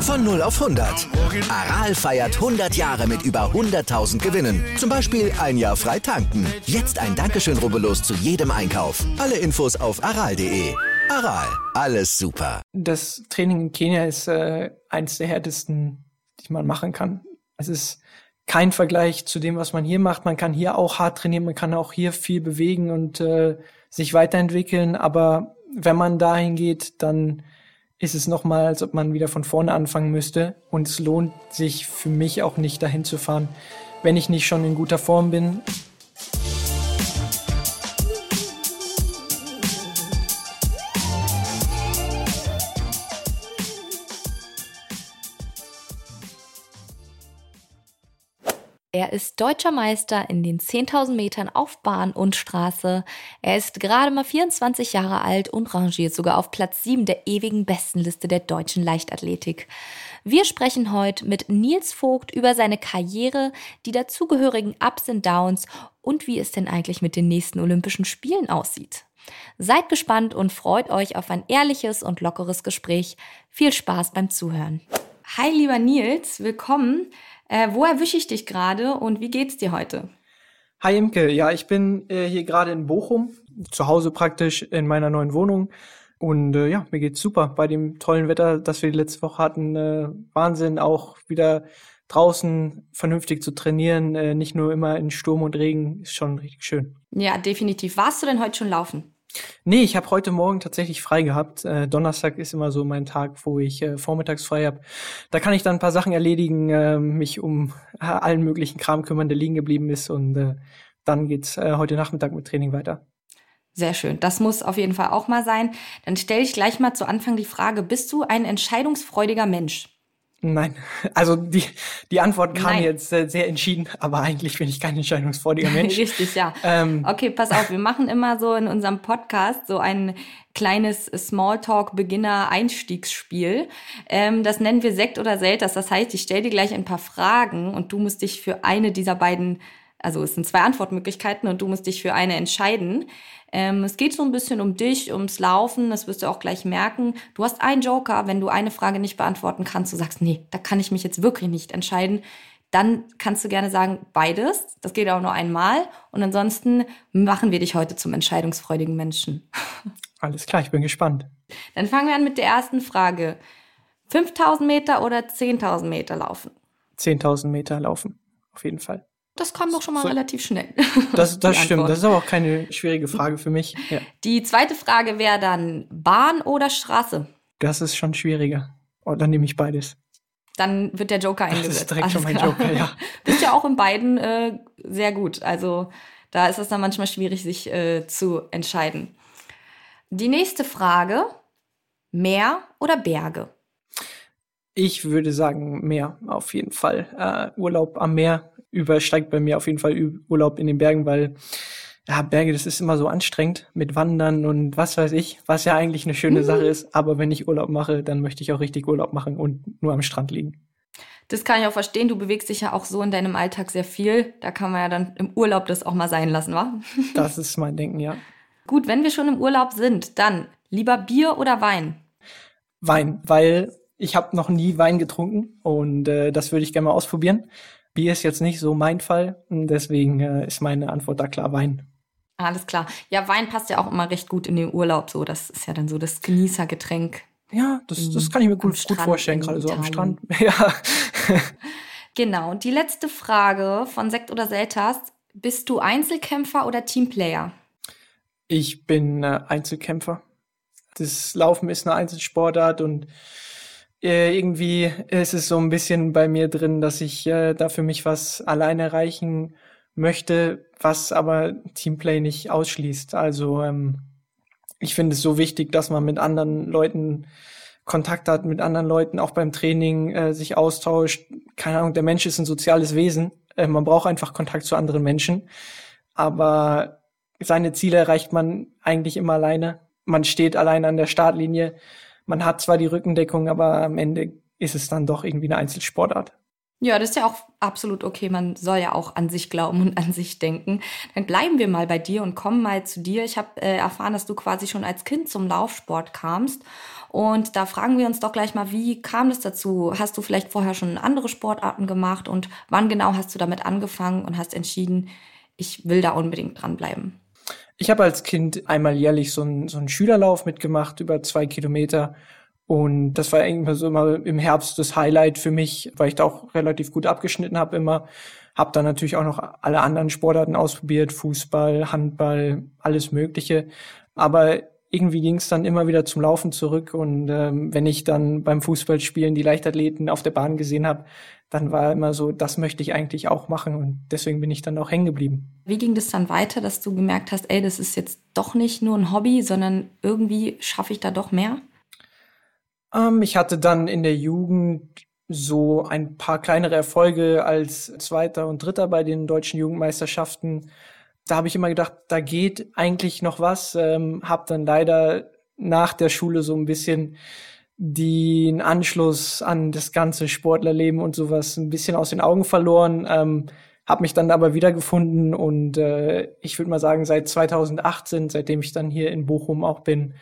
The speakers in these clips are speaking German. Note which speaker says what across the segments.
Speaker 1: Von 0 auf 100. Aral feiert 100 Jahre mit über 100.000 Gewinnen. Zum Beispiel ein Jahr frei tanken. Jetzt ein Dankeschön, rubbellos zu jedem Einkauf. Alle Infos auf aral.de. Aral, alles super.
Speaker 2: Das Training in Kenia ist äh, eines der härtesten, die man machen kann. Es ist kein Vergleich zu dem, was man hier macht. Man kann hier auch hart trainieren, man kann auch hier viel bewegen und äh, sich weiterentwickeln. Aber wenn man dahin geht, dann ist es nochmal, als ob man wieder von vorne anfangen müsste. Und es lohnt sich für mich auch nicht dahin zu fahren, wenn ich nicht schon in guter Form bin.
Speaker 3: Er ist deutscher Meister in den 10.000 Metern auf Bahn und Straße. Er ist gerade mal 24 Jahre alt und rangiert sogar auf Platz 7 der ewigen Bestenliste der deutschen Leichtathletik. Wir sprechen heute mit Nils Vogt über seine Karriere, die dazugehörigen Ups und Downs und wie es denn eigentlich mit den nächsten Olympischen Spielen aussieht. Seid gespannt und freut euch auf ein ehrliches und lockeres Gespräch. Viel Spaß beim Zuhören. Hi, lieber Nils, willkommen. Äh, wo erwische ich dich gerade und wie geht's dir heute?
Speaker 2: Hi Imke, ja, ich bin äh, hier gerade in Bochum, zu Hause praktisch in meiner neuen Wohnung. Und äh, ja, mir geht's super. Bei dem tollen Wetter, das wir letzte Woche hatten, äh, Wahnsinn, auch wieder draußen vernünftig zu trainieren, äh, nicht nur immer in Sturm und Regen, ist schon richtig schön.
Speaker 3: Ja, definitiv. Warst du denn heute schon laufen?
Speaker 2: Nee, ich habe heute Morgen tatsächlich frei gehabt. Äh, Donnerstag ist immer so mein Tag, wo ich äh, vormittags frei habe. Da kann ich dann ein paar Sachen erledigen, äh, mich um äh, allen möglichen Kram kümmern, der liegen geblieben ist. Und äh, dann geht's äh, heute Nachmittag mit Training weiter.
Speaker 3: Sehr schön. Das muss auf jeden Fall auch mal sein. Dann stelle ich gleich mal zu Anfang die Frage, bist du ein entscheidungsfreudiger Mensch?
Speaker 2: Nein, also die, die Antwort kam Nein. jetzt äh, sehr entschieden, aber eigentlich bin ich kein entscheidungsfreudiger Mensch.
Speaker 3: Richtig, ja. Ähm. Okay, pass auf, wir machen immer so in unserem Podcast so ein kleines Smalltalk-Beginner-Einstiegsspiel. Ähm, das nennen wir Sekt oder Selters. Das heißt, ich stelle dir gleich ein paar Fragen und du musst dich für eine dieser beiden, also es sind zwei Antwortmöglichkeiten und du musst dich für eine entscheiden. Ähm, es geht so ein bisschen um dich, ums Laufen, das wirst du auch gleich merken. Du hast einen Joker, wenn du eine Frage nicht beantworten kannst, du sagst, nee, da kann ich mich jetzt wirklich nicht entscheiden. Dann kannst du gerne sagen, beides. Das geht auch nur einmal. Und ansonsten machen wir dich heute zum entscheidungsfreudigen Menschen.
Speaker 2: Alles klar, ich bin gespannt.
Speaker 3: Dann fangen wir an mit der ersten Frage. 5000 Meter oder 10.000 Meter laufen?
Speaker 2: 10.000 Meter laufen, auf jeden Fall.
Speaker 3: Das kam doch schon mal so, relativ schnell.
Speaker 2: Das, das stimmt. Das ist aber auch keine schwierige Frage für mich. Ja.
Speaker 3: Die zweite Frage wäre dann Bahn oder Straße?
Speaker 2: Das ist schon schwieriger. Oh, dann nehme ich beides.
Speaker 3: Dann wird der Joker eingesetzt.
Speaker 2: Das ist direkt schon mein Joker, ja.
Speaker 3: Bist ja auch in beiden äh, sehr gut. Also da ist es dann manchmal schwierig, sich äh, zu entscheiden. Die nächste Frage: Meer oder Berge?
Speaker 2: Ich würde sagen Meer, auf jeden Fall. Äh, Urlaub am Meer übersteigt bei mir auf jeden Fall Urlaub in den Bergen, weil ja, Berge, das ist immer so anstrengend mit Wandern und was weiß ich, was ja eigentlich eine schöne mhm. Sache ist. Aber wenn ich Urlaub mache, dann möchte ich auch richtig Urlaub machen und nur am Strand liegen.
Speaker 3: Das kann ich auch verstehen. Du bewegst dich ja auch so in deinem Alltag sehr viel. Da kann man ja dann im Urlaub das auch mal sein lassen, wa?
Speaker 2: Das ist mein Denken, ja.
Speaker 3: Gut, wenn wir schon im Urlaub sind, dann lieber Bier oder Wein?
Speaker 2: Wein, weil ich habe noch nie Wein getrunken und äh, das würde ich gerne mal ausprobieren. Bier ist jetzt nicht so mein Fall, deswegen äh, ist meine Antwort da klar Wein.
Speaker 3: Alles klar. Ja, Wein passt ja auch immer recht gut in den Urlaub. So, das ist ja dann so das Genießergetränk.
Speaker 2: Ja, das, das kann ich mir gut, gut vorstellen, gerade so am Strand. Ja.
Speaker 3: genau. Und die letzte Frage von Sekt oder Selters. Bist du Einzelkämpfer oder Teamplayer?
Speaker 2: Ich bin äh, Einzelkämpfer. Das Laufen ist eine Einzelsportart und äh, irgendwie ist es so ein bisschen bei mir drin, dass ich äh, da für mich was alleine erreichen möchte, was aber Teamplay nicht ausschließt. Also ähm, ich finde es so wichtig, dass man mit anderen Leuten Kontakt hat, mit anderen Leuten auch beim Training äh, sich austauscht. Keine Ahnung, der Mensch ist ein soziales Wesen. Äh, man braucht einfach Kontakt zu anderen Menschen. Aber seine Ziele erreicht man eigentlich immer alleine. Man steht alleine an der Startlinie man hat zwar die Rückendeckung, aber am Ende ist es dann doch irgendwie eine Einzelsportart.
Speaker 3: Ja, das ist ja auch absolut okay. Man soll ja auch an sich glauben und an sich denken. Dann bleiben wir mal bei dir und kommen mal zu dir. Ich habe äh, erfahren, dass du quasi schon als Kind zum Laufsport kamst. Und da fragen wir uns doch gleich mal, wie kam das dazu? Hast du vielleicht vorher schon andere Sportarten gemacht und wann genau hast du damit angefangen und hast entschieden, ich will da unbedingt dranbleiben?
Speaker 2: Ich habe als Kind einmal jährlich so einen, so einen Schülerlauf mitgemacht, über zwei Kilometer. Und das war irgendwie so immer im Herbst das Highlight für mich, weil ich da auch relativ gut abgeschnitten habe immer. Hab dann natürlich auch noch alle anderen Sportarten ausprobiert, Fußball, Handball, alles Mögliche. Aber irgendwie ging es dann immer wieder zum Laufen zurück. Und ähm, wenn ich dann beim Fußballspielen die Leichtathleten auf der Bahn gesehen habe, dann war immer so, das möchte ich eigentlich auch machen. Und deswegen bin ich dann auch hängen geblieben.
Speaker 3: Wie ging das dann weiter, dass du gemerkt hast, ey, das ist jetzt doch nicht nur ein Hobby, sondern irgendwie schaffe ich da doch mehr?
Speaker 2: Ähm, ich hatte dann in der Jugend so ein paar kleinere Erfolge als Zweiter und Dritter bei den deutschen Jugendmeisterschaften. Da habe ich immer gedacht, da geht eigentlich noch was. Ähm, hab dann leider nach der Schule so ein bisschen den Anschluss an das ganze Sportlerleben und sowas ein bisschen aus den Augen verloren. Ähm, habe mich dann aber wiedergefunden und äh, ich würde mal sagen, seit 2018, seitdem ich dann hier in Bochum auch bin,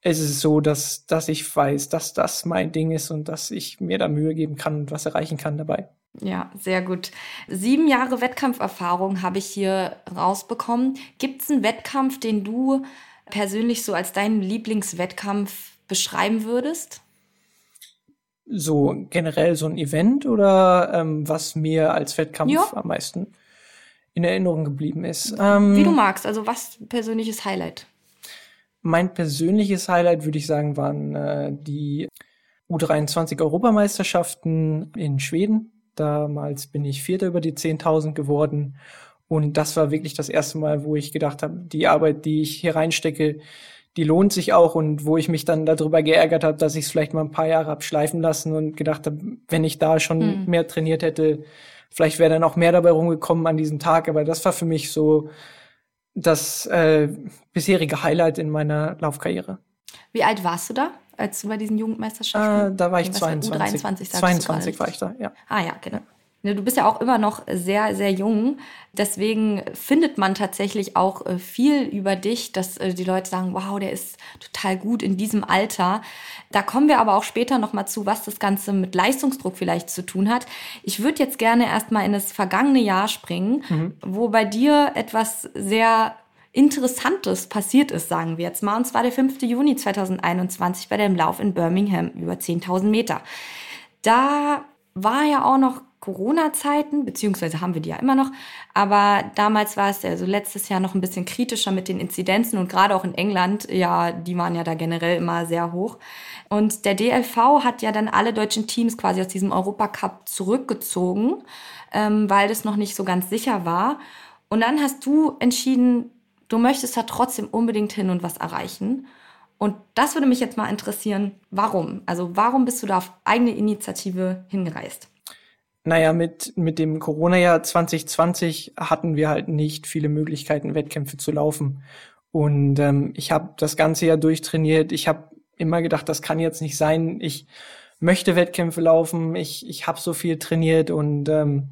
Speaker 2: es ist so, dass, dass ich weiß, dass das mein Ding ist und dass ich mir da Mühe geben kann und was erreichen kann dabei.
Speaker 3: Ja, sehr gut. Sieben Jahre Wettkampferfahrung habe ich hier rausbekommen. Gibt es einen Wettkampf, den du persönlich so als deinen Lieblingswettkampf beschreiben würdest?
Speaker 2: So generell so ein Event oder ähm, was mir als Wettkampf ja. am meisten in Erinnerung geblieben ist?
Speaker 3: Ähm, Wie du magst, also was persönliches Highlight?
Speaker 2: Mein persönliches Highlight, würde ich sagen, waren äh, die U23 Europameisterschaften in Schweden. Damals bin ich Vierter über die 10.000 geworden. Und das war wirklich das erste Mal, wo ich gedacht habe, die Arbeit, die ich hier reinstecke, die lohnt sich auch und wo ich mich dann darüber geärgert habe, dass ich es vielleicht mal ein paar Jahre hab schleifen lassen und gedacht habe, wenn ich da schon mhm. mehr trainiert hätte, vielleicht wäre dann auch mehr dabei rumgekommen an diesem Tag. Aber das war für mich so das äh, bisherige Highlight in meiner Laufkarriere.
Speaker 3: Wie alt warst du da, als du bei diesen Jugendmeisterschaften?
Speaker 2: Äh, da war ich 22.
Speaker 3: 23,
Speaker 2: 22 war ich da, ja.
Speaker 3: Ah ja, genau. Ne, du bist ja auch immer noch sehr, sehr jung. Deswegen findet man tatsächlich auch äh, viel über dich, dass äh, die Leute sagen, wow, der ist total gut in diesem Alter. Da kommen wir aber auch später nochmal zu, was das Ganze mit Leistungsdruck vielleicht zu tun hat. Ich würde jetzt gerne erstmal in das vergangene Jahr springen, mhm. wo bei dir etwas sehr Interessantes passiert ist, sagen wir jetzt mal. Und zwar der 5. Juni 2021 bei dem Lauf in Birmingham über 10.000 Meter. Da war ja auch noch Corona-Zeiten, beziehungsweise haben wir die ja immer noch. Aber damals war es ja so letztes Jahr noch ein bisschen kritischer mit den Inzidenzen und gerade auch in England, ja, die waren ja da generell immer sehr hoch. Und der DLV hat ja dann alle deutschen Teams quasi aus diesem Europacup zurückgezogen, ähm, weil das noch nicht so ganz sicher war. Und dann hast du entschieden, du möchtest da trotzdem unbedingt hin und was erreichen. Und das würde mich jetzt mal interessieren, warum? Also warum bist du da auf eigene Initiative hingereist?
Speaker 2: Naja, mit, mit dem Corona-Jahr 2020 hatten wir halt nicht viele Möglichkeiten, Wettkämpfe zu laufen. Und ähm, ich habe das ganze Jahr durchtrainiert. Ich habe immer gedacht, das kann jetzt nicht sein. Ich möchte Wettkämpfe laufen. Ich, ich habe so viel trainiert und ähm,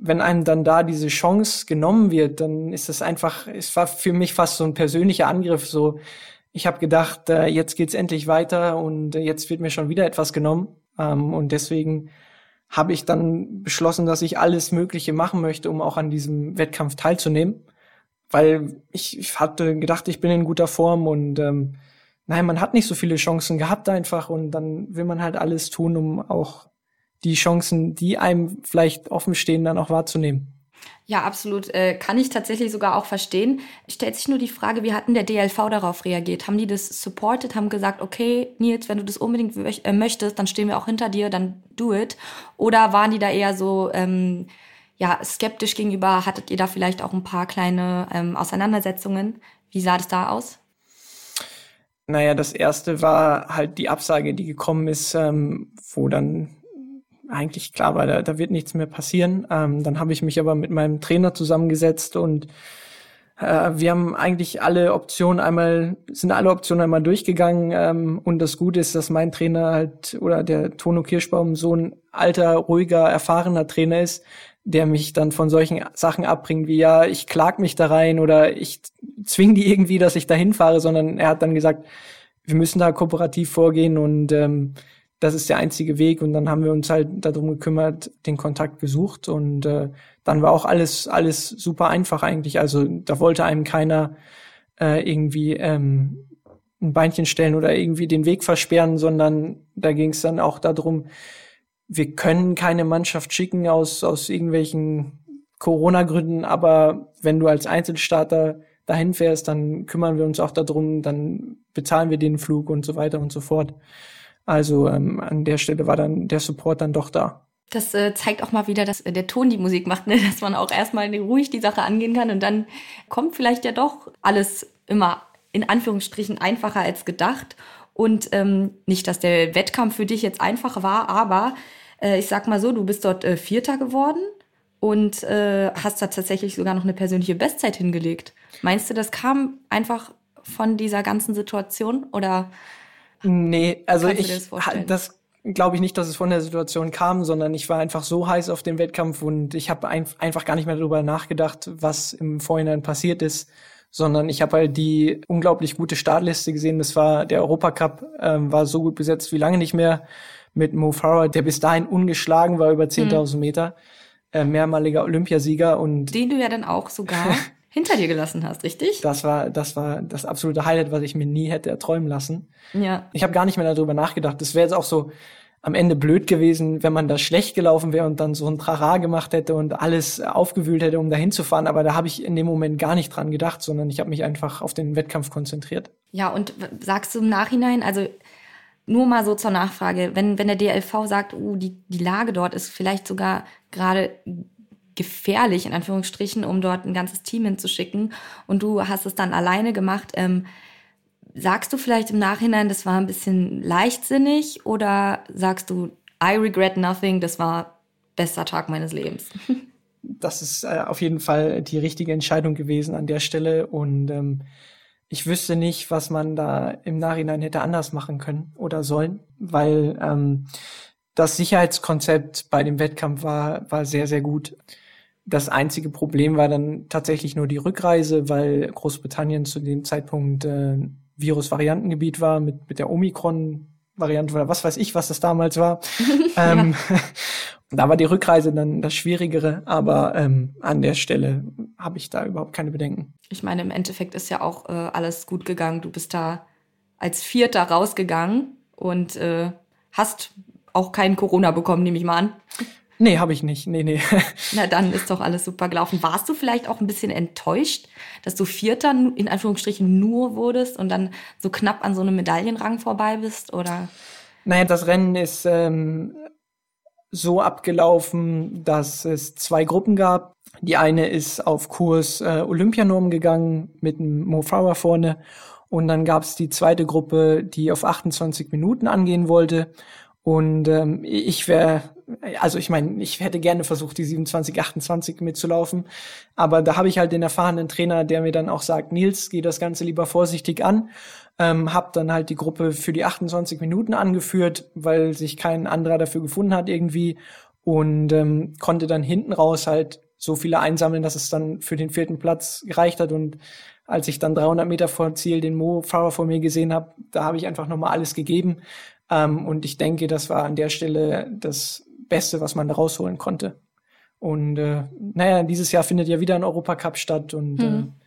Speaker 2: wenn einem dann da diese Chance genommen wird, dann ist es einfach, es war für mich fast so ein persönlicher Angriff. So, ich habe gedacht, äh, jetzt geht's endlich weiter und äh, jetzt wird mir schon wieder etwas genommen. Ähm, und deswegen habe ich dann beschlossen, dass ich alles Mögliche machen möchte, um auch an diesem Wettkampf teilzunehmen. Weil ich, ich hatte gedacht, ich bin in guter Form und ähm, nein, man hat nicht so viele Chancen gehabt einfach und dann will man halt alles tun, um auch die Chancen, die einem vielleicht offen stehen, dann auch wahrzunehmen.
Speaker 3: Ja, absolut. Äh, kann ich tatsächlich sogar auch verstehen. Stellt sich nur die Frage, wie hat denn der DLV darauf reagiert? Haben die das supported, haben gesagt, okay, Nils, wenn du das unbedingt äh, möchtest, dann stehen wir auch hinter dir, dann do it? Oder waren die da eher so ähm, ja, skeptisch gegenüber? Hattet ihr da vielleicht auch ein paar kleine ähm, Auseinandersetzungen? Wie sah das da aus?
Speaker 2: Naja, das erste war halt die Absage, die gekommen ist, ähm, wo dann eigentlich klar war, da, da wird nichts mehr passieren. Ähm, dann habe ich mich aber mit meinem Trainer zusammengesetzt und Äh, wir haben eigentlich alle Optionen einmal, sind alle Optionen einmal durchgegangen. Ähm, und das Gute ist, dass mein Trainer halt oder der Tono Kirschbaum so ein alter, ruhiger, erfahrener Trainer ist, der mich dann von solchen Sachen abbringt, wie ja, ich klag mich da rein oder ich zwing die irgendwie, dass ich da hinfahre, sondern er hat dann gesagt, wir müssen da kooperativ vorgehen und ähm, das ist der einzige Weg. Und dann haben wir uns halt darum gekümmert, den Kontakt gesucht und äh, dann war auch alles, alles super einfach eigentlich. Also da wollte einem keiner äh, irgendwie ähm, ein Beinchen stellen oder irgendwie den Weg versperren, sondern da ging es dann auch darum, wir können keine Mannschaft schicken aus, aus irgendwelchen Corona-Gründen, aber wenn du als Einzelstarter dahin fährst, dann kümmern wir uns auch darum, dann bezahlen wir den Flug und so weiter und so fort. Also ähm, an der Stelle war dann der Support dann doch da.
Speaker 3: Das äh, zeigt auch mal wieder, dass äh, der Ton die Musik macht, ne? dass man auch erstmal ruhig die Sache angehen kann und dann kommt vielleicht ja doch alles immer in Anführungsstrichen einfacher als gedacht. Und ähm, nicht, dass der Wettkampf für dich jetzt einfach war, aber äh, ich sag mal so, du bist dort äh, Vierter geworden und äh, hast da tatsächlich sogar noch eine persönliche Bestzeit hingelegt. Meinst du, das kam einfach von dieser ganzen Situation oder?
Speaker 2: Nee, also ich, das, das glaube ich nicht, dass es von der Situation kam, sondern ich war einfach so heiß auf den Wettkampf und ich habe ein, einfach gar nicht mehr darüber nachgedacht, was im Vorhinein passiert ist, sondern ich habe halt die unglaublich gute Startliste gesehen. Das war der Europacup, ähm, war so gut besetzt wie lange nicht mehr mit Mo Farah, der bis dahin ungeschlagen war über 10.000 mhm. Meter, äh, mehrmaliger Olympiasieger und
Speaker 3: den du ja dann auch sogar hinter dir gelassen hast, richtig?
Speaker 2: Das war, das war das absolute Highlight, was ich mir nie hätte erträumen lassen.
Speaker 3: Ja.
Speaker 2: Ich habe gar nicht mehr darüber nachgedacht. Das wäre jetzt auch so am Ende blöd gewesen, wenn man da schlecht gelaufen wäre und dann so ein Trara gemacht hätte und alles aufgewühlt hätte, um dahin zu fahren. Aber da habe ich in dem Moment gar nicht dran gedacht, sondern ich habe mich einfach auf den Wettkampf konzentriert.
Speaker 3: Ja, und sagst du im Nachhinein, also nur mal so zur Nachfrage, wenn, wenn der DLV sagt, uh, die, die Lage dort ist vielleicht sogar gerade gefährlich, in Anführungsstrichen, um dort ein ganzes Team hinzuschicken und du hast es dann alleine gemacht, ähm, Sagst du vielleicht im Nachhinein, das war ein bisschen leichtsinnig oder sagst du, I regret nothing, das war bester Tag meines Lebens?
Speaker 2: Das ist äh, auf jeden Fall die richtige Entscheidung gewesen an der Stelle und ähm, ich wüsste nicht, was man da im Nachhinein hätte anders machen können oder sollen, weil ähm, das Sicherheitskonzept bei dem Wettkampf war, war sehr, sehr gut. Das einzige Problem war dann tatsächlich nur die Rückreise, weil Großbritannien zu dem Zeitpunkt äh, Virus-Variantengebiet war, mit, mit der Omikron-Variante oder was weiß ich, was das damals war. ähm, da war die Rückreise dann das Schwierigere, aber ähm, an der Stelle habe ich da überhaupt keine Bedenken.
Speaker 3: Ich meine, im Endeffekt ist ja auch äh, alles gut gegangen. Du bist da als Vierter rausgegangen und äh, hast auch keinen Corona bekommen, nehme ich mal an.
Speaker 2: Nee, habe ich nicht. Nee, nee.
Speaker 3: Na, dann ist doch alles super gelaufen. Warst du vielleicht auch ein bisschen enttäuscht, dass du Vierter in Anführungsstrichen nur wurdest und dann so knapp an so einem Medaillenrang vorbei bist, oder?
Speaker 2: Naja, das Rennen ist ähm, so abgelaufen, dass es zwei Gruppen gab. Die eine ist auf Kurs äh, Olympianorm gegangen mit einem Mo Farah vorne und dann gab es die zweite Gruppe, die auf 28 Minuten angehen wollte. Und ähm, ich wäre also ich meine, ich hätte gerne versucht, die 27, 28 mitzulaufen, aber da habe ich halt den erfahrenen Trainer, der mir dann auch sagt, Nils, geh das Ganze lieber vorsichtig an. Ähm, hab dann halt die Gruppe für die 28 Minuten angeführt, weil sich kein anderer dafür gefunden hat irgendwie und ähm, konnte dann hinten raus halt so viele einsammeln, dass es dann für den vierten Platz gereicht hat und als ich dann 300 Meter vor Ziel den Mo-Fahrer vor mir gesehen habe, da habe ich einfach nochmal alles gegeben. Ähm, und ich denke, das war an der Stelle das Beste, was man da rausholen konnte. Und äh, naja, dieses Jahr findet ja wieder ein Europacup statt und mhm. äh,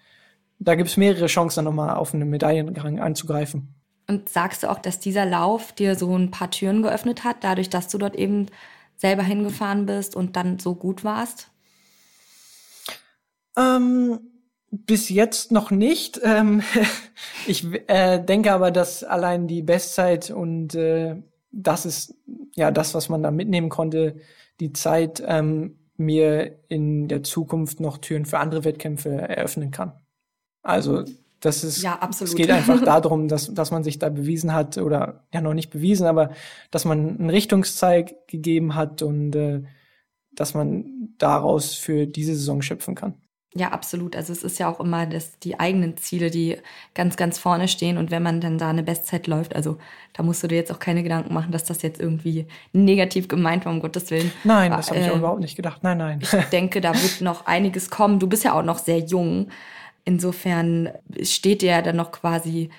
Speaker 2: da gibt es mehrere Chancen, nochmal auf einen Medaillenrang anzugreifen.
Speaker 3: Und sagst du auch, dass dieser Lauf dir so ein paar Türen geöffnet hat, dadurch, dass du dort eben selber hingefahren bist und dann so gut warst?
Speaker 2: Ähm, bis jetzt noch nicht. Ähm, ich äh, denke aber, dass allein die Bestzeit und äh, das ist ja das, was man da mitnehmen konnte, die Zeit ähm, mir in der Zukunft noch Türen für andere Wettkämpfe eröffnen kann. Also das ist,
Speaker 3: ja, absolut.
Speaker 2: es geht einfach darum, dass, dass man sich da bewiesen hat oder ja noch nicht bewiesen, aber dass man einen Richtungszeig gegeben hat und äh, dass man daraus für diese Saison schöpfen kann.
Speaker 3: Ja, absolut. Also es ist ja auch immer das, die eigenen Ziele, die ganz, ganz vorne stehen. Und wenn man dann da eine Bestzeit läuft, also da musst du dir jetzt auch keine Gedanken machen, dass das jetzt irgendwie negativ gemeint war, um Gottes Willen.
Speaker 2: Nein, das habe ich auch äh, überhaupt nicht gedacht. Nein, nein.
Speaker 3: Ich denke, da wird noch einiges kommen. Du bist ja auch noch sehr jung. Insofern steht dir ja dann noch quasi,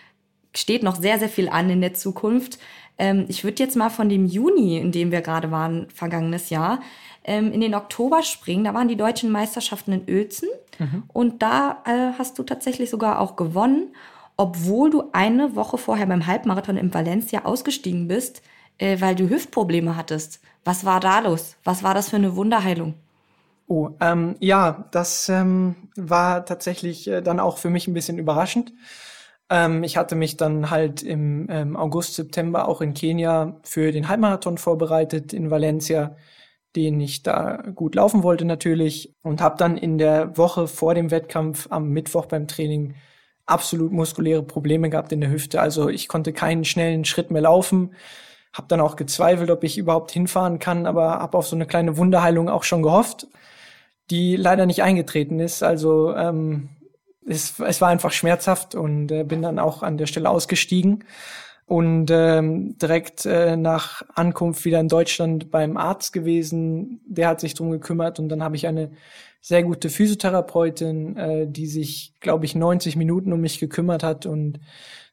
Speaker 3: steht noch sehr, sehr viel an in der Zukunft. Ähm, ich würde jetzt mal von dem Juni, in dem wir gerade waren, vergangenes Jahr, ähm, in den Oktober springen. Da waren die deutschen Meisterschaften in Uelzen. Mhm. Und da äh, hast du tatsächlich sogar auch gewonnen, obwohl du eine Woche vorher beim Halbmarathon in Valencia ausgestiegen bist, äh, weil du Hüftprobleme hattest. Was war da los? Was war das für eine Wunderheilung?
Speaker 2: Oh, ähm, ja, das ähm, war tatsächlich äh, dann auch für mich ein bisschen überraschend. Ähm, ich hatte mich dann halt im ähm, August, September auch in Kenia für den Halbmarathon vorbereitet in Valencia den ich da gut laufen wollte natürlich und habe dann in der Woche vor dem Wettkampf am Mittwoch beim Training absolut muskuläre Probleme gehabt in der Hüfte. Also ich konnte keinen schnellen Schritt mehr laufen, habe dann auch gezweifelt, ob ich überhaupt hinfahren kann, aber habe auf so eine kleine Wunderheilung auch schon gehofft, die leider nicht eingetreten ist. Also ähm, es, es war einfach schmerzhaft und äh, bin dann auch an der Stelle ausgestiegen und ähm, direkt äh, nach Ankunft wieder in Deutschland beim Arzt gewesen. Der hat sich drum gekümmert und dann habe ich eine sehr gute Physiotherapeutin, äh, die sich, glaube ich, 90 Minuten um mich gekümmert hat und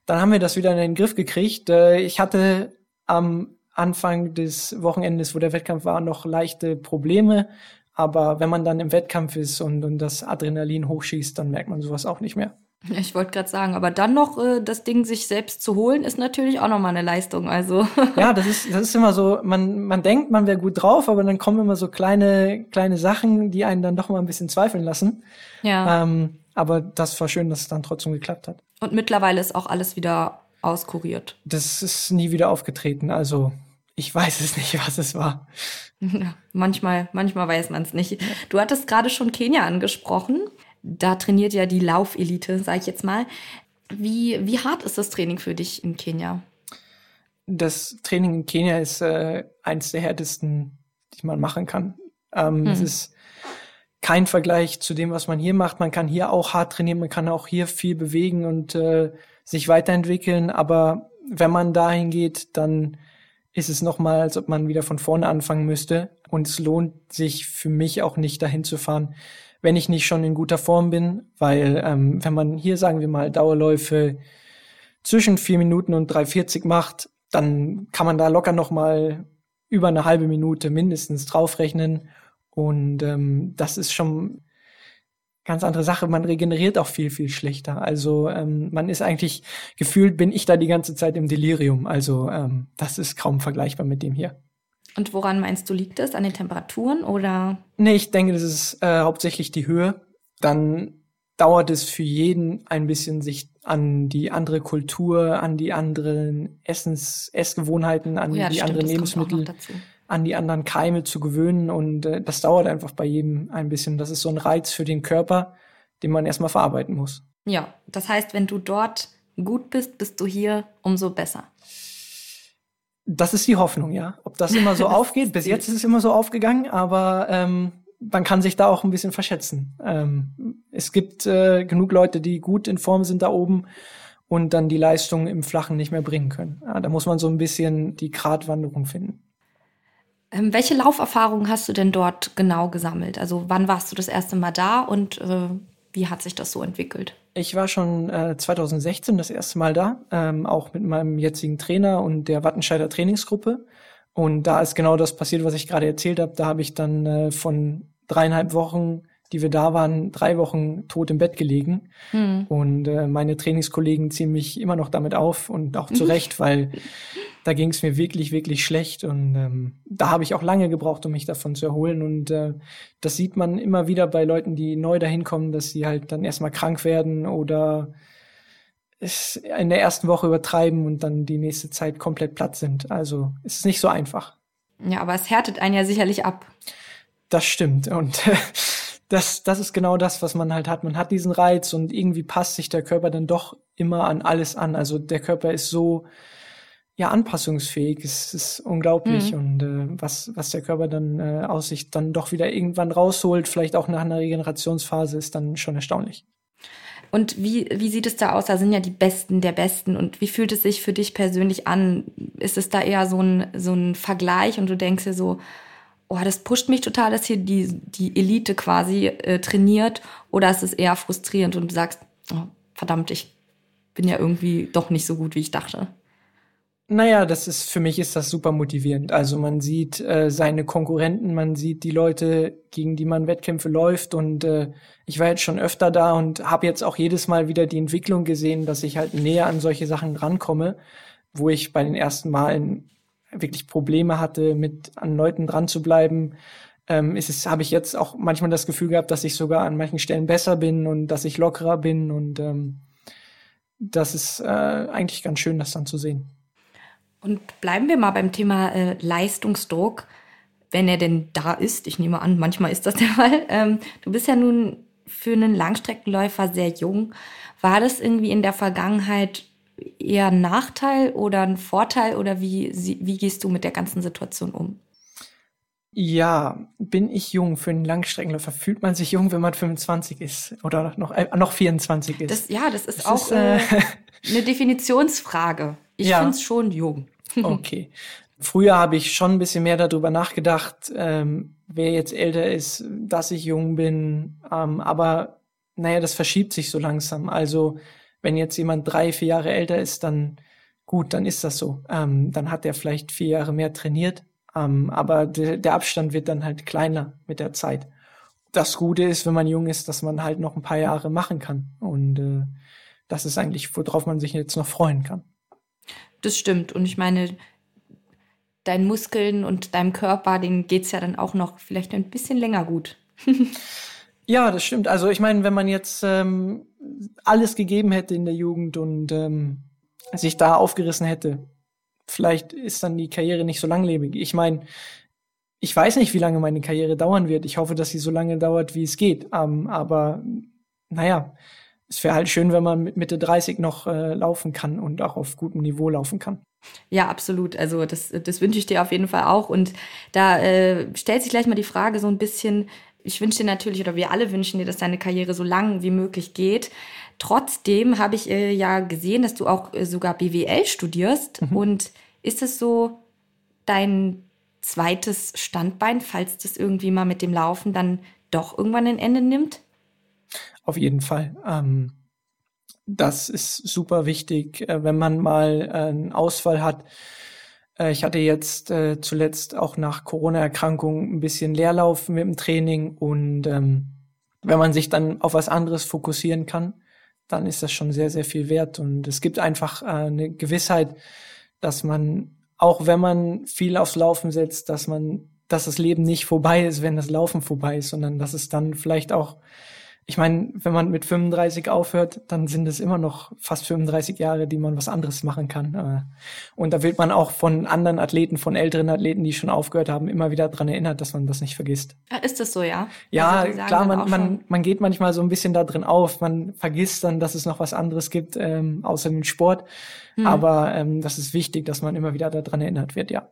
Speaker 2: dann haben wir das wieder in den Griff gekriegt. Äh, ich hatte am Anfang des Wochenendes, wo der Wettkampf war, noch leichte Probleme. Aber wenn man dann im Wettkampf ist und, und das Adrenalin hochschießt, dann merkt man sowas auch nicht mehr.
Speaker 3: Ich wollte gerade sagen, aber dann noch äh, das Ding sich selbst zu holen, ist natürlich auch nochmal eine Leistung. Also
Speaker 2: ja, das ist das ist immer so. Man man denkt, man wäre gut drauf, aber dann kommen immer so kleine kleine Sachen, die einen dann doch mal ein bisschen zweifeln lassen. Ja. Ähm, aber das war schön, dass es dann trotzdem geklappt hat.
Speaker 3: Und mittlerweile ist auch alles wieder auskuriert.
Speaker 2: Das ist nie wieder aufgetreten. Also ich weiß es nicht, was es war.
Speaker 3: Ja, manchmal, manchmal weiß man es nicht. Du hattest gerade schon Kenia angesprochen. Da trainiert ja die Laufelite, sage ich jetzt mal. Wie, wie hart ist das Training für dich in Kenia?
Speaker 2: Das Training in Kenia ist äh, eines der härtesten, die man machen kann. Ähm, hm. Es ist kein Vergleich zu dem, was man hier macht. Man kann hier auch hart trainieren, man kann auch hier viel bewegen und äh, sich weiterentwickeln. Aber wenn man dahin geht, dann ist es nochmal, als ob man wieder von vorne anfangen müsste. Und es lohnt sich für mich auch nicht dahin zu fahren, wenn ich nicht schon in guter Form bin, weil ähm, wenn man hier, sagen wir mal, Dauerläufe zwischen vier Minuten und 3,40 macht, dann kann man da locker noch mal über eine halbe Minute mindestens draufrechnen. Und ähm, das ist schon ganz andere Sache. Man regeneriert auch viel, viel schlechter. Also ähm, man ist eigentlich, gefühlt bin ich da die ganze Zeit im Delirium. Also ähm, das ist kaum vergleichbar mit dem hier.
Speaker 3: Und woran meinst du, liegt es? An den Temperaturen oder?
Speaker 2: Nee, ich denke, das ist äh, hauptsächlich die Höhe. Dann dauert es für jeden ein bisschen, sich an die andere Kultur, an die anderen Essens, Essgewohnheiten, an oh ja, die stimmt, anderen Lebensmittel, an die anderen Keime zu gewöhnen. Und äh, das dauert einfach bei jedem ein bisschen. Das ist so ein Reiz für den Körper, den man erstmal verarbeiten muss.
Speaker 3: Ja, das heißt, wenn du dort gut bist, bist du hier umso besser.
Speaker 2: Das ist die Hoffnung, ja. Ob das immer so aufgeht, bis jetzt ist es immer so aufgegangen, aber ähm, man kann sich da auch ein bisschen verschätzen. Ähm, es gibt äh, genug Leute, die gut in Form sind da oben und dann die Leistung im Flachen nicht mehr bringen können. Ja, da muss man so ein bisschen die Gratwanderung finden.
Speaker 3: Ähm, welche Lauferfahrungen hast du denn dort genau gesammelt? Also wann warst du das erste Mal da und äh, wie hat sich das so entwickelt?
Speaker 2: Ich war schon äh, 2016 das erste Mal da, ähm, auch mit meinem jetzigen Trainer und der Wattenscheider Trainingsgruppe. Und da ist genau das passiert, was ich gerade erzählt habe. Da habe ich dann äh, von dreieinhalb Wochen die wir da waren, drei Wochen tot im Bett gelegen. Hm. Und äh, meine Trainingskollegen ziehen mich immer noch damit auf und auch zu Recht, weil da ging es mir wirklich, wirklich schlecht. Und ähm, da habe ich auch lange gebraucht, um mich davon zu erholen. Und äh, das sieht man immer wieder bei Leuten, die neu dahin kommen, dass sie halt dann erstmal krank werden oder es in der ersten Woche übertreiben und dann die nächste Zeit komplett platt sind. Also es ist nicht so einfach.
Speaker 3: Ja, aber es härtet einen ja sicherlich ab.
Speaker 2: Das stimmt. Und das, das ist genau das, was man halt hat. Man hat diesen Reiz und irgendwie passt sich der Körper dann doch immer an alles an. Also der Körper ist so, ja anpassungsfähig. Es ist unglaublich mhm. und äh, was was der Körper dann äh, aus sich dann doch wieder irgendwann rausholt, vielleicht auch nach einer Regenerationsphase, ist dann schon erstaunlich.
Speaker 3: Und wie, wie sieht es da aus? Da sind ja die Besten der Besten. Und wie fühlt es sich für dich persönlich an? Ist es da eher so ein, so ein Vergleich und du denkst dir so, oh, das pusht mich total, dass hier die, die Elite quasi äh, trainiert? Oder ist es eher frustrierend und du sagst, oh, verdammt, ich bin ja irgendwie doch nicht so gut, wie ich dachte?
Speaker 2: Naja, das ist für mich ist das super motivierend. Also man sieht äh, seine Konkurrenten, man sieht die Leute, gegen die man Wettkämpfe läuft und äh, ich war jetzt schon öfter da und habe jetzt auch jedes Mal wieder die Entwicklung gesehen, dass ich halt näher an solche Sachen rankomme, wo ich bei den ersten Malen wirklich Probleme hatte, mit an Leuten dran zu bleiben. Ähm, ist es habe ich jetzt auch manchmal das Gefühl gehabt, dass ich sogar an manchen Stellen besser bin und dass ich lockerer bin und ähm, das ist äh, eigentlich ganz schön, das dann zu sehen.
Speaker 3: Und bleiben wir mal beim Thema äh, Leistungsdruck, wenn er denn da ist. Ich nehme an, manchmal ist das der Fall. Ähm, du bist ja nun für einen Langstreckenläufer sehr jung. War das irgendwie in der Vergangenheit eher ein Nachteil oder ein Vorteil oder wie, wie gehst du mit der ganzen Situation um?
Speaker 2: Ja, bin ich jung für einen Langstreckenläufer? Fühlt man sich jung, wenn man 25 ist oder noch, äh, noch 24 ist?
Speaker 3: Das, ja, das ist das auch ist, äh, äh eine Definitionsfrage. Ich ja. finde es schon jung.
Speaker 2: okay. Früher habe ich schon ein bisschen mehr darüber nachgedacht, ähm, wer jetzt älter ist, dass ich jung bin. Ähm, aber naja, das verschiebt sich so langsam. Also wenn jetzt jemand drei, vier Jahre älter ist, dann gut, dann ist das so. Ähm, dann hat er vielleicht vier Jahre mehr trainiert. Ähm, aber de der Abstand wird dann halt kleiner mit der Zeit. Das Gute ist, wenn man jung ist, dass man halt noch ein paar Jahre machen kann. Und äh, das ist eigentlich, worauf man sich jetzt noch freuen kann.
Speaker 3: Das stimmt. Und ich meine, deinen Muskeln und deinem Körper, denen geht's ja dann auch noch vielleicht ein bisschen länger gut.
Speaker 2: ja, das stimmt. Also ich meine, wenn man jetzt ähm, alles gegeben hätte in der Jugend und ähm, sich da aufgerissen hätte, vielleicht ist dann die Karriere nicht so langlebig. Ich meine, ich weiß nicht, wie lange meine Karriere dauern wird. Ich hoffe, dass sie so lange dauert, wie es geht. Ähm, aber naja, es wäre halt schön, wenn man mit Mitte 30 noch äh, laufen kann und auch auf gutem Niveau laufen kann.
Speaker 3: Ja, absolut. Also das, das wünsche ich dir auf jeden Fall auch. Und da äh, stellt sich gleich mal die Frage so ein bisschen, ich wünsche dir natürlich, oder wir alle wünschen dir, dass deine Karriere so lang wie möglich geht. Trotzdem habe ich äh, ja gesehen, dass du auch äh, sogar BWL studierst. Mhm. Und ist es so dein zweites Standbein, falls das irgendwie mal mit dem Laufen dann doch irgendwann ein Ende nimmt?
Speaker 2: Auf jeden Fall. Ähm, das ist super wichtig, äh, wenn man mal äh, einen Ausfall hat. Äh, ich hatte jetzt äh, zuletzt auch nach Corona-Erkrankung ein bisschen Leerlauf mit dem Training und ähm, wenn man sich dann auf was anderes fokussieren kann, dann ist das schon sehr, sehr viel wert. Und es gibt einfach äh, eine Gewissheit, dass man, auch wenn man viel aufs Laufen setzt, dass man, dass das Leben nicht vorbei ist, wenn das Laufen vorbei ist, sondern dass es dann vielleicht auch ich meine, wenn man mit 35 aufhört, dann sind es immer noch fast 35 Jahre, die man was anderes machen kann. Äh, und da wird man auch von anderen Athleten, von älteren Athleten, die schon aufgehört haben, immer wieder dran erinnert, dass man das nicht vergisst.
Speaker 3: Ah, ist das so, ja?
Speaker 2: Ja, also klar, man, man, man geht manchmal so ein bisschen da drin auf. Man vergisst dann, dass es noch was anderes gibt, ähm, außer dem Sport. Hm. Aber ähm, das ist wichtig, dass man immer wieder daran erinnert wird, ja.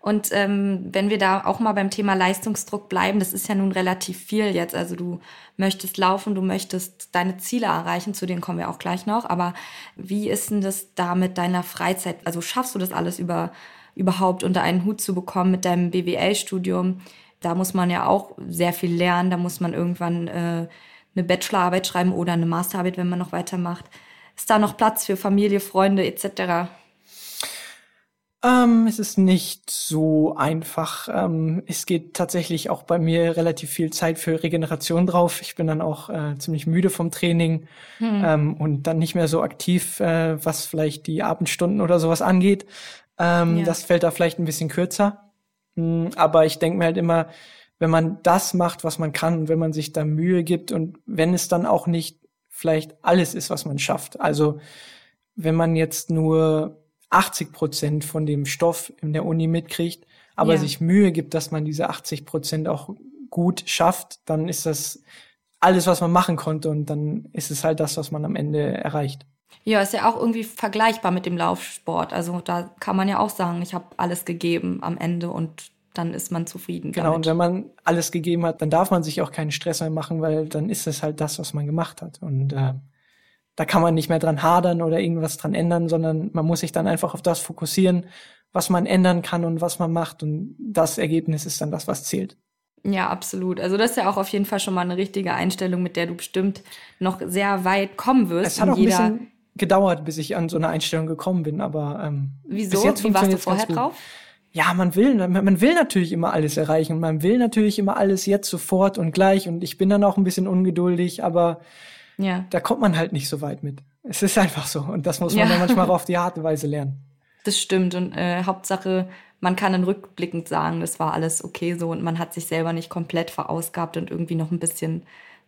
Speaker 3: Und ähm, wenn wir da auch mal beim Thema Leistungsdruck bleiben, das ist ja nun relativ viel jetzt. Also du möchtest laufen, du möchtest deine Ziele erreichen, zu denen kommen wir auch gleich noch. Aber wie ist denn das da mit deiner Freizeit? Also schaffst du das alles über, überhaupt unter einen Hut zu bekommen mit deinem BWL-Studium? Da muss man ja auch sehr viel lernen. Da muss man irgendwann äh, eine Bachelorarbeit schreiben oder eine Masterarbeit, wenn man noch weitermacht. Ist da noch Platz für Familie, Freunde etc.?
Speaker 2: Ähm, es ist nicht so einfach. Ähm, es geht tatsächlich auch bei mir relativ viel Zeit für Regeneration drauf. Ich bin dann auch äh, ziemlich müde vom Training hm. ähm, und dann nicht mehr so aktiv, äh, was vielleicht die Abendstunden oder sowas angeht. Ähm, ja. Das fällt da vielleicht ein bisschen kürzer. Mhm, aber ich denke mir halt immer, wenn man das macht, was man kann, und wenn man sich da Mühe gibt und wenn es dann auch nicht vielleicht alles ist, was man schafft. Also wenn man jetzt nur 80 Prozent von dem Stoff in der Uni mitkriegt, aber ja. sich Mühe gibt, dass man diese 80 Prozent auch gut schafft, dann ist das alles, was man machen konnte und dann ist es halt das, was man am Ende erreicht.
Speaker 3: Ja, ist ja auch irgendwie vergleichbar mit dem Laufsport. Also da kann man ja auch sagen, ich habe alles gegeben am Ende und dann ist man zufrieden.
Speaker 2: Genau, damit. und wenn man alles gegeben hat, dann darf man sich auch keinen Stress mehr machen, weil dann ist es halt das, was man gemacht hat. Und äh, da kann man nicht mehr dran hadern oder irgendwas dran ändern, sondern man muss sich dann einfach auf das fokussieren, was man ändern kann und was man macht. Und das Ergebnis ist dann das, was zählt.
Speaker 3: Ja, absolut. Also das ist ja auch auf jeden Fall schon mal eine richtige Einstellung, mit der du bestimmt noch sehr weit kommen wirst.
Speaker 2: Es hat auch ein bisschen gedauert, bis ich an so eine Einstellung gekommen bin, aber ähm,
Speaker 3: Wieso? Bis jetzt Wie warst du vorher drauf?
Speaker 2: Ja, man will, man will natürlich immer alles erreichen. Man will natürlich immer alles jetzt sofort und gleich. Und ich bin dann auch ein bisschen ungeduldig, aber ja. da kommt man halt nicht so weit mit. Es ist einfach so. Und das muss man ja. dann manchmal auf die harte Weise lernen.
Speaker 3: Das stimmt. Und äh, Hauptsache, man kann dann rückblickend sagen, das war alles okay so und man hat sich selber nicht komplett verausgabt und irgendwie noch ein bisschen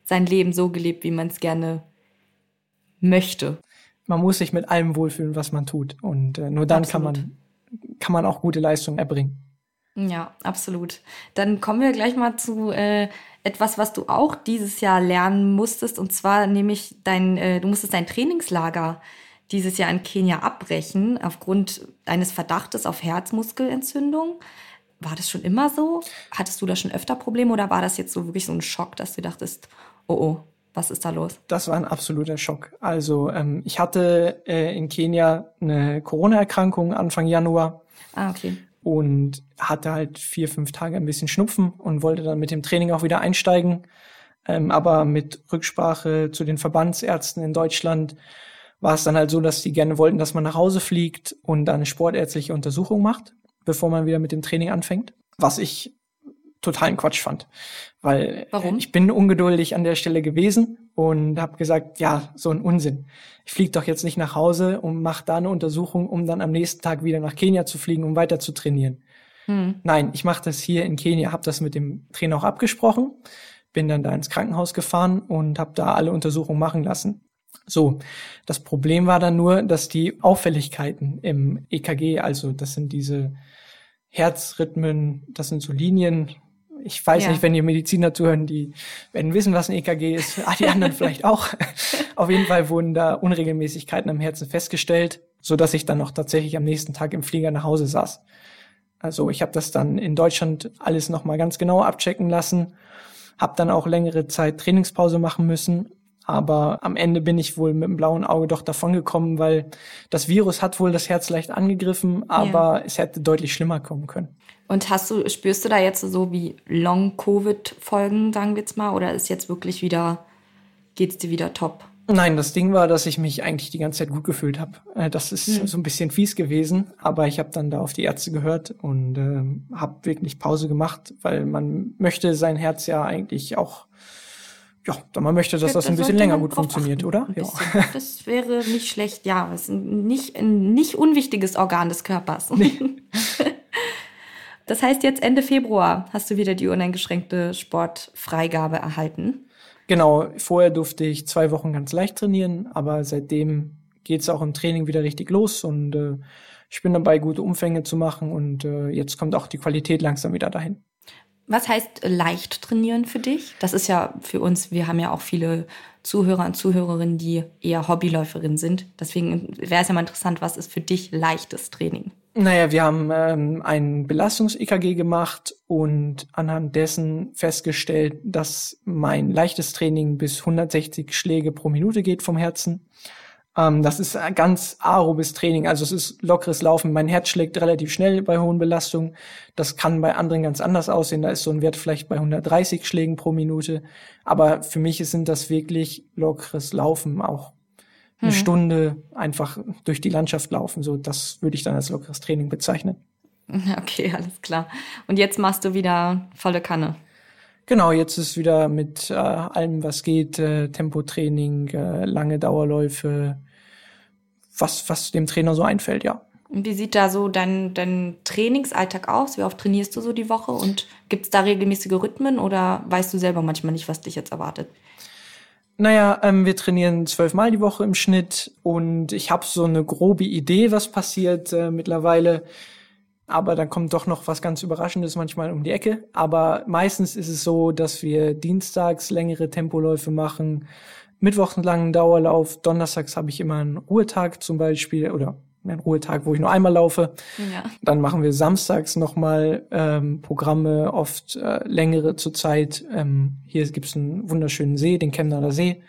Speaker 3: sein Leben so gelebt, wie man es gerne möchte.
Speaker 2: Man muss sich mit allem wohlfühlen, was man tut. Und äh, nur dann kann man, kann man auch gute Leistungen erbringen.
Speaker 3: Ja, absolut. Dann kommen wir gleich mal zu äh, etwas, was du auch dieses Jahr lernen musstest, und zwar nämlich dein, äh, du musstest dein Trainingslager dieses Jahr in Kenia abbrechen aufgrund eines Verdachtes auf Herzmuskelentzündung. War das schon immer so? Hattest du da schon öfter Probleme oder war das jetzt so wirklich so ein Schock, dass du dachtest, oh oh, was ist da los?
Speaker 2: Das war ein absoluter Schock. Also ähm, ich hatte äh, in Kenia eine Corona-Erkrankung Anfang Januar.
Speaker 3: Ah, okay
Speaker 2: und hatte halt vier, fünf Tage ein bisschen Schnupfen und wollte dann mit dem Training auch wieder einsteigen. Ähm, aber mit Rücksprache zu den Verbandsärzten in Deutschland war es dann halt so, dass die gerne wollten, dass man nach Hause fliegt und dann eine sportärztliche Untersuchung macht, bevor man wieder mit dem Training anfängt. Was ich totalen Quatsch fand. Weil
Speaker 3: Warum?
Speaker 2: ich bin ungeduldig an der Stelle gewesen und habe gesagt, ja, so ein Unsinn. Ich fliege doch jetzt nicht nach Hause und mache da eine Untersuchung, um dann am nächsten Tag wieder nach Kenia zu fliegen, um weiter zu trainieren. Hm. Nein, ich mache das hier in Kenia, habe das mit dem Trainer auch abgesprochen, bin dann da ins Krankenhaus gefahren und habe da alle Untersuchungen machen lassen. So, das Problem war dann nur, dass die Auffälligkeiten im EKG, also das sind diese Herzrhythmen, das sind so Linien, ich weiß ja. nicht, wenn ihr Mediziner zuhören, die werden wissen, was ein EKG ist. Ah, die anderen vielleicht auch. Auf jeden Fall wurden da Unregelmäßigkeiten am Herzen festgestellt, so dass ich dann noch tatsächlich am nächsten Tag im Flieger nach Hause saß. Also ich habe das dann in Deutschland alles nochmal ganz genau abchecken lassen, habe dann auch längere Zeit Trainingspause machen müssen. Aber am Ende bin ich wohl mit dem blauen Auge doch davongekommen, weil das Virus hat wohl das Herz leicht angegriffen, aber ja. es hätte deutlich schlimmer kommen können.
Speaker 3: Und hast du, spürst du da jetzt so wie Long-Covid-Folgen, sagen wir jetzt mal, oder ist jetzt wirklich wieder, geht's dir wieder top?
Speaker 2: Nein, das Ding war, dass ich mich eigentlich die ganze Zeit gut gefühlt habe. Äh, das ist mhm. so ein bisschen fies gewesen, aber ich habe dann da auf die Ärzte gehört und äh, habe wirklich Pause gemacht, weil man möchte sein Herz ja eigentlich auch, ja, man möchte, dass das ein bisschen länger gut funktioniert, achten, oder?
Speaker 3: Ja. Das wäre nicht schlecht, ja. Es ist ein nicht, ein nicht unwichtiges Organ des Körpers. Nee. Das heißt, jetzt Ende Februar hast du wieder die uneingeschränkte Sportfreigabe erhalten.
Speaker 2: Genau, vorher durfte ich zwei Wochen ganz leicht trainieren, aber seitdem geht es auch im Training wieder richtig los und äh, ich bin dabei, gute Umfänge zu machen und äh, jetzt kommt auch die Qualität langsam wieder dahin.
Speaker 3: Was heißt leicht trainieren für dich? Das ist ja für uns, wir haben ja auch viele Zuhörer und Zuhörerinnen, die eher Hobbyläuferinnen sind. Deswegen wäre es ja mal interessant, was ist für dich leichtes Training?
Speaker 2: Naja, wir haben ähm, ein Belastungs-EKG gemacht und anhand dessen festgestellt, dass mein leichtes Training bis 160 Schläge pro Minute geht vom Herzen. Ähm, das ist ein ganz aerobes Training, also es ist lockeres Laufen. Mein Herz schlägt relativ schnell bei hohen Belastungen. Das kann bei anderen ganz anders aussehen. Da ist so ein Wert vielleicht bei 130 Schlägen pro Minute. Aber für mich sind das wirklich lockeres Laufen auch eine mhm. Stunde einfach durch die Landschaft laufen. So, das würde ich dann als lockeres Training bezeichnen.
Speaker 3: Okay, alles klar. Und jetzt machst du wieder volle Kanne.
Speaker 2: Genau, jetzt ist wieder mit äh, allem, was geht, äh, Tempotraining, äh, lange Dauerläufe, was, was dem Trainer so einfällt, ja.
Speaker 3: Und wie sieht da so dein, dein Trainingsalltag aus? Wie oft trainierst du so die Woche? Und gibt es da regelmäßige Rhythmen oder weißt du selber manchmal nicht, was dich jetzt erwartet?
Speaker 2: Naja, ähm, wir trainieren zwölfmal die Woche im Schnitt und ich habe so eine grobe Idee, was passiert äh, mittlerweile. Aber dann kommt doch noch was ganz Überraschendes manchmal um die Ecke. Aber meistens ist es so, dass wir dienstags längere Tempoläufe machen, Mittwoch einen langen Dauerlauf, donnerstags habe ich immer einen Ruhetag zum Beispiel oder einen Ruhetag, wo ich nur einmal laufe. Ja. Dann machen wir samstags nochmal ähm, Programme, oft äh, längere zurzeit. Ähm, hier gibt's einen wunderschönen See, den Chemnader See.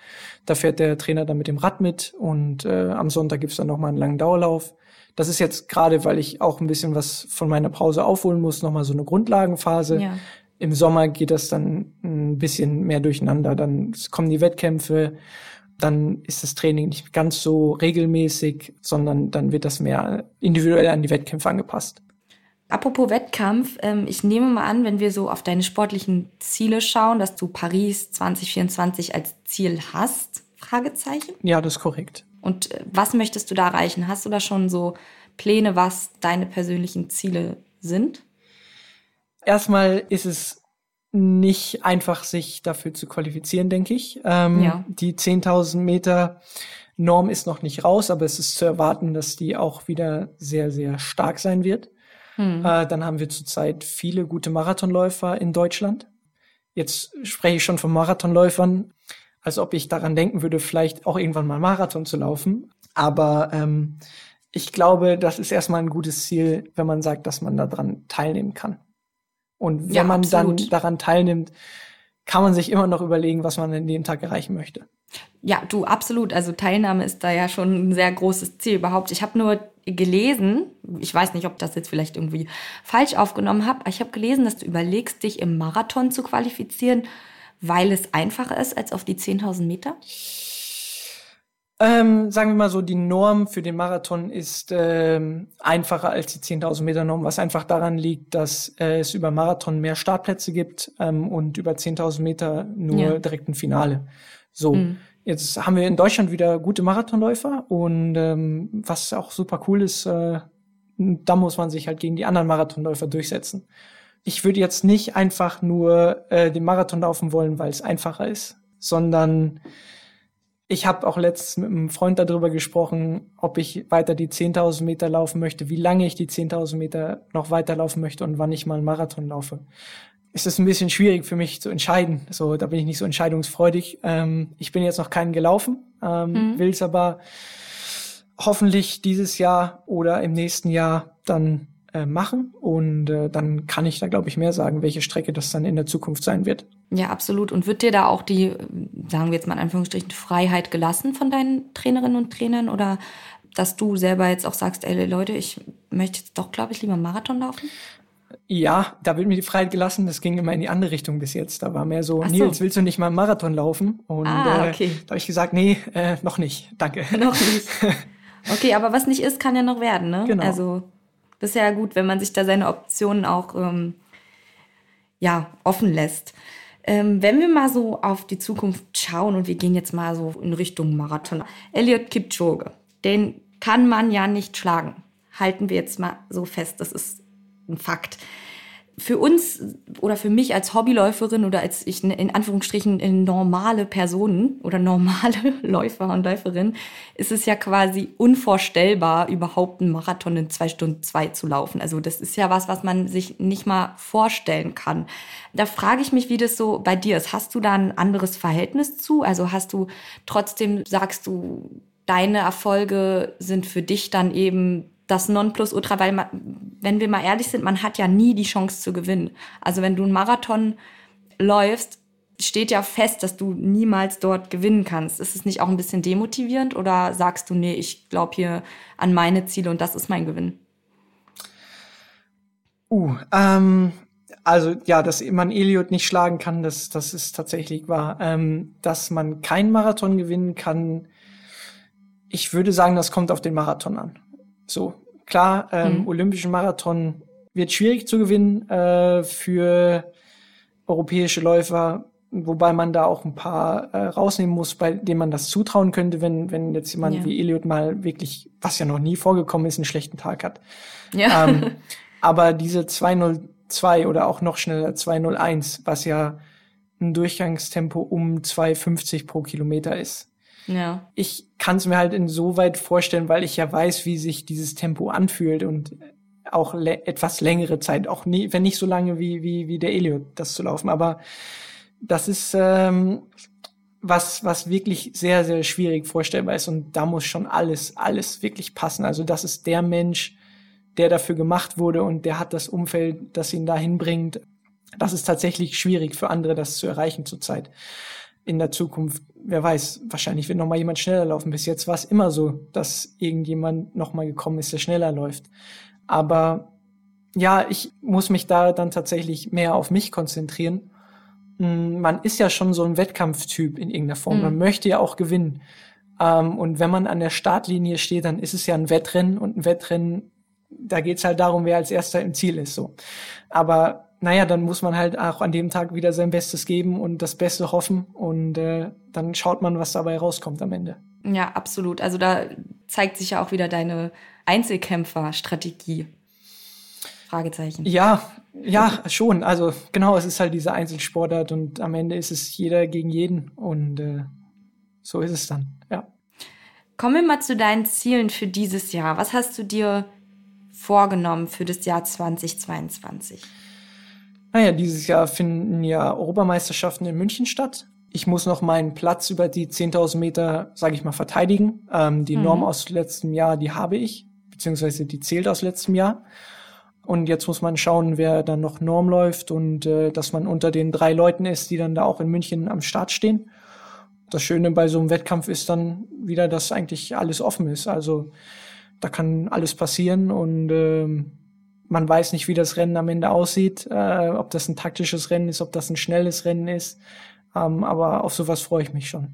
Speaker 2: Da fährt der Trainer dann mit dem Rad mit und äh, am Sonntag gibt's dann nochmal einen langen Dauerlauf. Das ist jetzt gerade, weil ich auch ein bisschen was von meiner Pause aufholen muss, nochmal so eine Grundlagenphase. Ja. Im Sommer geht das dann ein bisschen mehr durcheinander. Dann kommen die Wettkämpfe, dann ist das Training nicht ganz so regelmäßig, sondern dann wird das mehr individuell an die Wettkämpfe angepasst.
Speaker 3: Apropos Wettkampf, ähm, ich nehme mal an, wenn wir so auf deine sportlichen Ziele schauen, dass du Paris 2024 als Ziel hast? Fragezeichen?
Speaker 2: Ja, das ist korrekt.
Speaker 3: Und äh, was möchtest du da erreichen? Hast du da schon so Pläne, was deine persönlichen Ziele sind?
Speaker 2: Erstmal ist es nicht einfach, sich dafür zu qualifizieren, denke ich. Ähm, ja. Die 10.000 Meter Norm ist noch nicht raus, aber es ist zu erwarten, dass die auch wieder sehr, sehr stark sein wird. Hm. Äh, dann haben wir zurzeit viele gute Marathonläufer in Deutschland. Jetzt spreche ich schon von Marathonläufern, als ob ich daran denken würde, vielleicht auch irgendwann mal Marathon zu laufen. Aber ähm, ich glaube, das ist erstmal ein gutes Ziel, wenn man sagt, dass man daran teilnehmen kann. Und wenn ja, man absolut. dann daran teilnimmt, kann man sich immer noch überlegen, was man in dem Tag erreichen möchte.
Speaker 3: Ja, du, absolut. Also Teilnahme ist da ja schon ein sehr großes Ziel überhaupt. Ich habe nur gelesen, ich weiß nicht, ob das jetzt vielleicht irgendwie falsch aufgenommen habe, aber ich habe gelesen, dass du überlegst, dich im Marathon zu qualifizieren, weil es einfacher ist als auf die 10.000 Meter.
Speaker 2: Ähm, sagen wir mal so, die Norm für den Marathon ist ähm, einfacher als die 10.000 Meter Norm, was einfach daran liegt, dass äh, es über Marathon mehr Startplätze gibt ähm, und über 10.000 Meter nur ja. direkt ein Finale. So, mhm. jetzt haben wir in Deutschland wieder gute Marathonläufer und ähm, was auch super cool ist, äh, da muss man sich halt gegen die anderen Marathonläufer durchsetzen. Ich würde jetzt nicht einfach nur äh, den Marathon laufen wollen, weil es einfacher ist, sondern ich habe auch letztens mit einem Freund darüber gesprochen, ob ich weiter die 10.000 Meter laufen möchte, wie lange ich die 10.000 Meter noch weiterlaufen möchte und wann ich mal einen Marathon laufe. Es ist ein bisschen schwierig für mich zu entscheiden. So, da bin ich nicht so entscheidungsfreudig. Ähm, ich bin jetzt noch keinen gelaufen, ähm, mhm. will es aber hoffentlich dieses Jahr oder im nächsten Jahr dann äh, machen und äh, dann kann ich da glaube ich mehr sagen, welche Strecke das dann in der Zukunft sein wird.
Speaker 3: Ja, absolut. Und wird dir da auch die, sagen wir jetzt mal in Anführungsstrichen, Freiheit gelassen von deinen Trainerinnen und Trainern oder dass du selber jetzt auch sagst, ey Leute, ich möchte jetzt doch, glaube ich, lieber Marathon laufen?
Speaker 2: Ja, da wird mir die Freiheit gelassen. Das ging immer in die andere Richtung bis jetzt. Da war mehr so, so. Nils, willst du nicht mal einen Marathon laufen? Und ah, okay. äh, da habe ich gesagt, nee, äh, noch nicht. Danke.
Speaker 3: Noch nicht. Okay, aber was nicht ist, kann ja noch werden, ne? Genau. Also ist ja gut, wenn man sich da seine Optionen auch ähm, ja, offen lässt. Ähm, wenn wir mal so auf die Zukunft schauen und wir gehen jetzt mal so in Richtung Marathon. Elliot Kipchoge, den kann man ja nicht schlagen. Halten wir jetzt mal so fest, das ist ein Fakt für uns oder für mich als Hobbyläuferin oder als ich in Anführungsstrichen normale Personen oder normale Läufer und Läuferin ist es ja quasi unvorstellbar, überhaupt einen Marathon in zwei Stunden zwei zu laufen. Also das ist ja was, was man sich nicht mal vorstellen kann. Da frage ich mich, wie das so bei dir ist. Hast du da ein anderes Verhältnis zu? Also hast du trotzdem, sagst du, deine Erfolge sind für dich dann eben das Nonplusultra, weil man, wenn wir mal ehrlich sind, man hat ja nie die Chance zu gewinnen. Also wenn du einen Marathon läufst, steht ja fest, dass du niemals dort gewinnen kannst. Ist es nicht auch ein bisschen demotivierend oder sagst du, nee, ich glaube hier an meine Ziele und das ist mein Gewinn?
Speaker 2: Uh, ähm, also ja, dass man Eliot nicht schlagen kann, das, das ist tatsächlich wahr. Ähm, dass man keinen Marathon gewinnen kann, ich würde sagen, das kommt auf den Marathon an. So, klar, ähm, mhm. Olympischen Marathon wird schwierig zu gewinnen äh, für europäische Läufer, wobei man da auch ein paar äh, rausnehmen muss, bei denen man das zutrauen könnte, wenn, wenn jetzt jemand ja. wie Eliot mal wirklich, was ja noch nie vorgekommen ist, einen schlechten Tag hat. Ja. Ähm, aber diese 202 oder auch noch schneller 201, was ja ein Durchgangstempo um 250 pro Kilometer ist, ja. Ich kann es mir halt insoweit vorstellen, weil ich ja weiß, wie sich dieses Tempo anfühlt und auch etwas längere Zeit, auch nie, wenn nicht so lange wie, wie, wie der Elliot, das zu laufen. Aber das ist, ähm, was, was wirklich sehr, sehr schwierig vorstellbar ist. Und da muss schon alles, alles wirklich passen. Also das ist der Mensch, der dafür gemacht wurde und der hat das Umfeld, das ihn dahin bringt. Das ist tatsächlich schwierig für andere, das zu erreichen zurzeit. In der Zukunft, wer weiß, wahrscheinlich wird noch mal jemand schneller laufen. Bis jetzt war es immer so, dass irgendjemand noch mal gekommen ist, der schneller läuft. Aber ja, ich muss mich da dann tatsächlich mehr auf mich konzentrieren hm, man ist ja schon so ein Wettkampftyp in irgendeiner Form. Mhm. Man möchte ja auch gewinnen. Ähm, und wenn man an der Startlinie steht, dann ist es ja ein Wettrennen und ein Wettrennen, da geht's halt darum, wer als erster im Ziel ist. So. Aber naja, dann muss man halt auch an dem Tag wieder sein Bestes geben und das Beste hoffen und äh, dann schaut man, was dabei rauskommt am Ende.
Speaker 3: Ja, absolut. Also da zeigt sich ja auch wieder deine Einzelkämpferstrategie. Fragezeichen.
Speaker 2: Ja, ja, schon. Also genau, es ist halt diese Einzelsportart und am Ende ist es jeder gegen jeden und äh, so ist es dann, ja.
Speaker 3: Kommen wir mal zu deinen Zielen für dieses Jahr. Was hast du dir vorgenommen für das Jahr 2022?
Speaker 2: Naja, dieses Jahr finden ja Europameisterschaften in München statt. Ich muss noch meinen Platz über die 10.000 Meter, sage ich mal, verteidigen. Ähm, die mhm. Norm aus letztem Jahr, die habe ich, beziehungsweise die zählt aus letztem Jahr. Und jetzt muss man schauen, wer dann noch Norm läuft und äh, dass man unter den drei Leuten ist, die dann da auch in München am Start stehen. Das Schöne bei so einem Wettkampf ist dann wieder, dass eigentlich alles offen ist. Also da kann alles passieren und äh, man weiß nicht, wie das Rennen am Ende aussieht, äh, ob das ein taktisches Rennen ist, ob das ein schnelles Rennen ist. Ähm, aber auf sowas freue ich mich schon.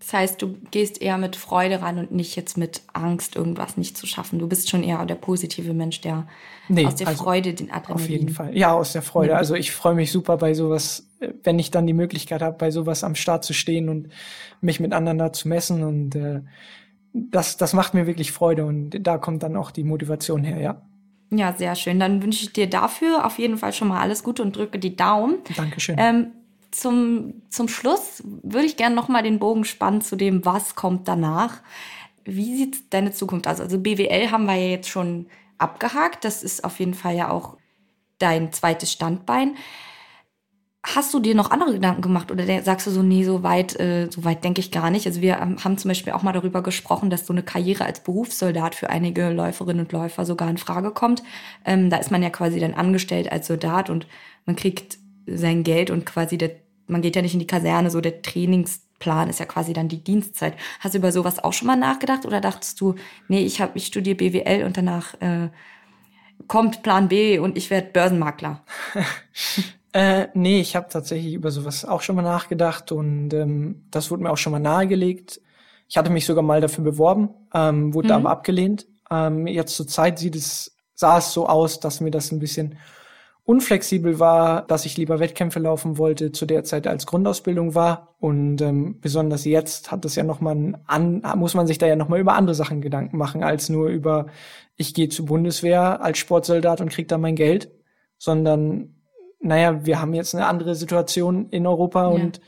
Speaker 3: Das heißt, du gehst eher mit Freude ran und nicht jetzt mit Angst, irgendwas nicht zu schaffen. Du bist schon eher der positive Mensch, der nee, aus der also Freude den Adrenalin.
Speaker 2: Auf jeden Fall. Ja, aus der Freude. Also ich freue mich super bei sowas, wenn ich dann die Möglichkeit habe, bei sowas am Start zu stehen und mich mit anderen da zu messen. Und äh, das, das macht mir wirklich Freude und da kommt dann auch die Motivation her, ja.
Speaker 3: Ja, sehr schön. Dann wünsche ich dir dafür auf jeden Fall schon mal alles Gute und drücke die Daumen.
Speaker 2: Dankeschön.
Speaker 3: Ähm, zum, zum Schluss würde ich gerne nochmal den Bogen spannen zu dem, was kommt danach. Wie sieht deine Zukunft aus? Also BWL haben wir ja jetzt schon abgehakt. Das ist auf jeden Fall ja auch dein zweites Standbein. Hast du dir noch andere Gedanken gemacht oder sagst du so, nee, so weit, äh, so weit denke ich gar nicht? Also wir haben zum Beispiel auch mal darüber gesprochen, dass so eine Karriere als Berufssoldat für einige Läuferinnen und Läufer sogar in Frage kommt. Ähm, da ist man ja quasi dann angestellt als Soldat und man kriegt sein Geld und quasi der man geht ja nicht in die Kaserne, so der Trainingsplan ist ja quasi dann die Dienstzeit. Hast du über sowas auch schon mal nachgedacht oder dachtest du, nee, ich habe ich studiere BWL und danach äh, kommt Plan B und ich werde Börsenmakler?
Speaker 2: äh, nee, ich habe tatsächlich über sowas auch schon mal nachgedacht und ähm, das wurde mir auch schon mal nahegelegt. Ich hatte mich sogar mal dafür beworben, ähm, wurde mhm. aber abgelehnt. Ähm, jetzt zur Zeit sieht es, sah es so aus, dass mir das ein bisschen unflexibel war, dass ich lieber Wettkämpfe laufen wollte, zu der Zeit als Grundausbildung war. Und ähm, besonders jetzt hat das ja nochmal an, muss man sich da ja nochmal über andere Sachen Gedanken machen, als nur über, ich gehe zur Bundeswehr als Sportsoldat und krieg da mein Geld, sondern naja, wir haben jetzt eine andere Situation in Europa ja. und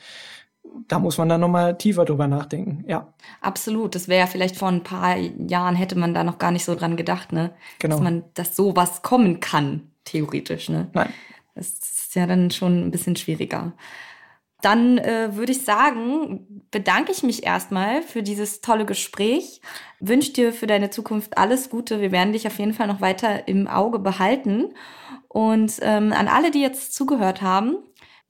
Speaker 2: da muss man dann nochmal tiefer drüber nachdenken, ja.
Speaker 3: Absolut. Das wäre ja vielleicht vor ein paar Jahren hätte man da noch gar nicht so dran gedacht, ne?
Speaker 2: Genau.
Speaker 3: Dass man, dass sowas kommen kann theoretisch. Ne?
Speaker 2: Nein.
Speaker 3: Das ist ja dann schon ein bisschen schwieriger. Dann äh, würde ich sagen, bedanke ich mich erstmal für dieses tolle Gespräch. Wünsche dir für deine Zukunft alles Gute. Wir werden dich auf jeden Fall noch weiter im Auge behalten. Und ähm, an alle, die jetzt zugehört haben,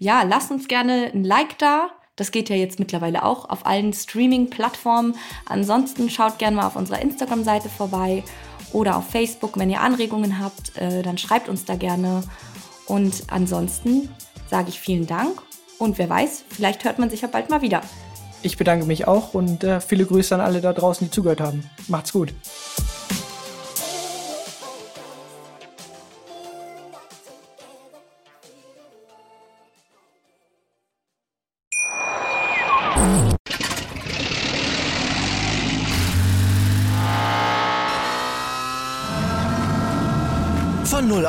Speaker 3: ja, lasst uns gerne ein Like da. Das geht ja jetzt mittlerweile auch auf allen Streaming-Plattformen. Ansonsten schaut gerne mal auf unserer Instagram-Seite vorbei oder auf Facebook. Wenn ihr Anregungen habt, äh, dann schreibt uns da gerne. Und ansonsten sage ich vielen Dank und wer weiß, vielleicht hört man sich ja bald mal wieder.
Speaker 2: Ich bedanke mich auch und äh, viele Grüße an alle da draußen, die zugehört haben. Macht's gut.